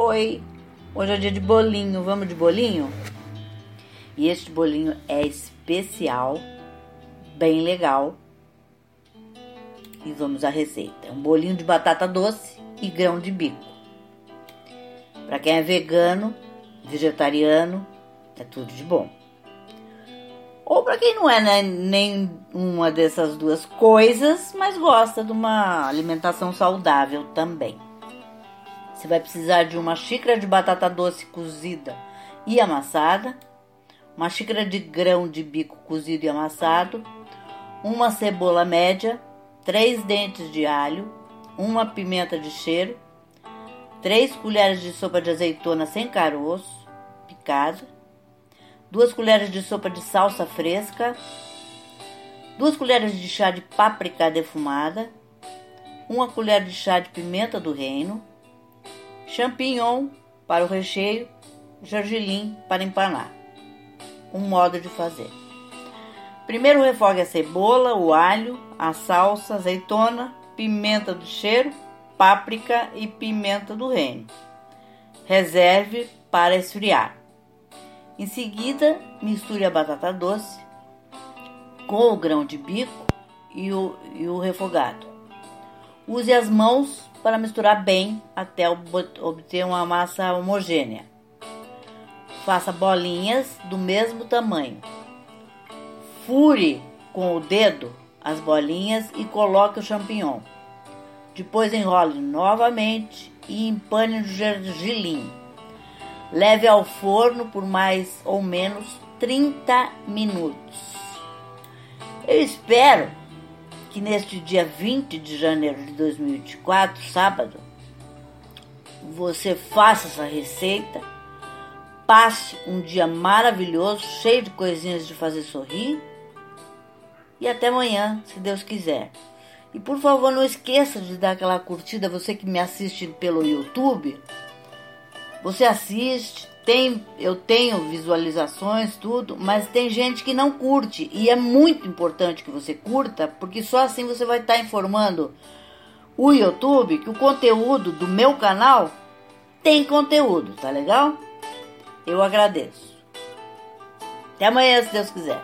Oi, hoje é dia de bolinho, vamos de bolinho? E este bolinho é especial, bem legal. E vamos à receita. É um bolinho de batata doce e grão de bico. Para quem é vegano, vegetariano, é tudo de bom. Ou para quem não é né, nem uma dessas duas coisas, mas gosta de uma alimentação saudável também. Você vai precisar de uma xícara de batata doce cozida e amassada, uma xícara de grão de bico cozido e amassado, uma cebola média, três dentes de alho, uma pimenta de cheiro, três colheres de sopa de azeitona sem caroço, picada, duas colheres de sopa de salsa fresca, duas colheres de chá de páprica defumada, uma colher de chá de pimenta do reino, champignon para o recheio, gergelim para empanar. Um modo de fazer. Primeiro refogue a cebola, o alho, a salsa, azeitona, pimenta do cheiro, páprica e pimenta do reino. Reserve para esfriar. Em seguida, misture a batata doce com o grão de bico e o, e o refogado. Use as mãos para misturar bem até obter uma massa homogênea. Faça bolinhas do mesmo tamanho. Fure com o dedo as bolinhas e coloque o champignon. Depois enrole novamente e empane no gergelim. Leve ao forno por mais ou menos 30 minutos. Eu espero que neste dia 20 de janeiro de 2024, sábado, você faça essa receita, passe um dia maravilhoso, cheio de coisinhas de fazer sorrir. E até amanhã, se Deus quiser. E por favor, não esqueça de dar aquela curtida, você que me assiste pelo YouTube. Você assiste, tem, eu tenho visualizações, tudo, mas tem gente que não curte. E é muito importante que você curta, porque só assim você vai estar tá informando o YouTube que o conteúdo do meu canal tem conteúdo, tá legal? Eu agradeço. Até amanhã, se Deus quiser.